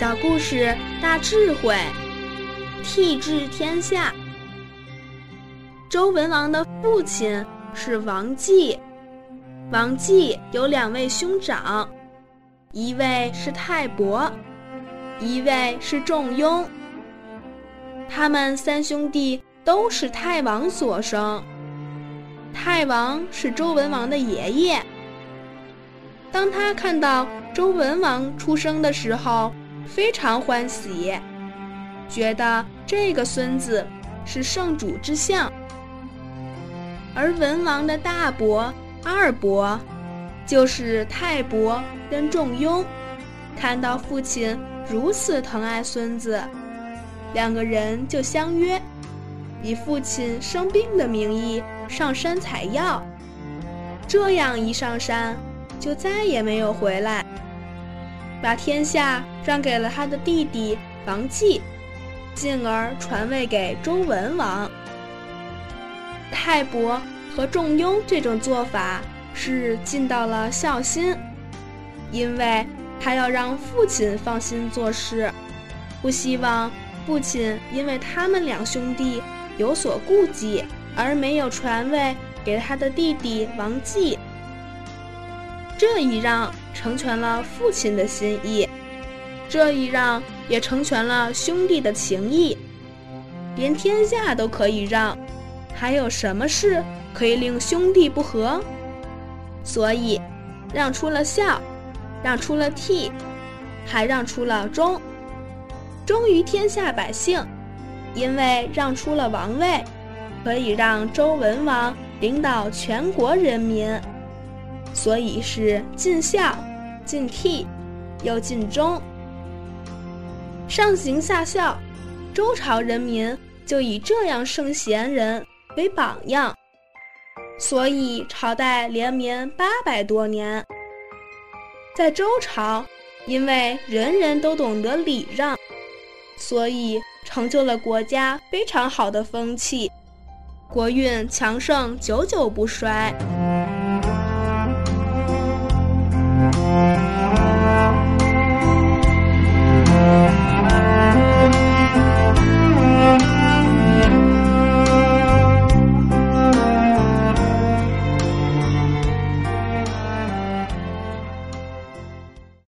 小故事大智慧，替治天下。周文王的父亲是王继，王继有两位兄长，一位是泰伯，一位是仲雍。他们三兄弟都是太王所生。太王是周文王的爷爷。当他看到周文王出生的时候，非常欢喜，觉得这个孙子是圣主之相。而文王的大伯、二伯，就是泰伯跟仲雍，看到父亲如此疼爱孙子，两个人就相约，以父亲生病的名义上山采药。这样一上山，就再也没有回来。把天下让给了他的弟弟王继，进而传位给周文王。泰伯和仲雍这种做法是尽到了孝心，因为他要让父亲放心做事，不希望父亲因为他们两兄弟有所顾忌而没有传位给他的弟弟王继。这一让成全了父亲的心意，这一让也成全了兄弟的情谊。连天下都可以让，还有什么事可以令兄弟不和？所以，让出了孝，让出了悌，还让出了忠，忠于天下百姓。因为让出了王位，可以让周文王领导全国人民。所以是尽孝、尽悌，又尽忠。上行下效，周朝人民就以这样圣贤人为榜样，所以朝代连绵八百多年。在周朝，因为人人都懂得礼让，所以成就了国家非常好的风气，国运强盛，久久不衰。